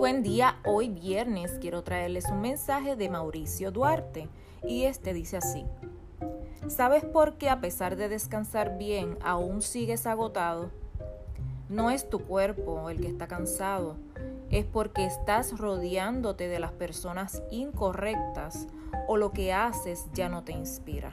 Buen día, hoy viernes quiero traerles un mensaje de Mauricio Duarte y este dice así. ¿Sabes por qué a pesar de descansar bien aún sigues agotado? No es tu cuerpo el que está cansado, es porque estás rodeándote de las personas incorrectas o lo que haces ya no te inspira.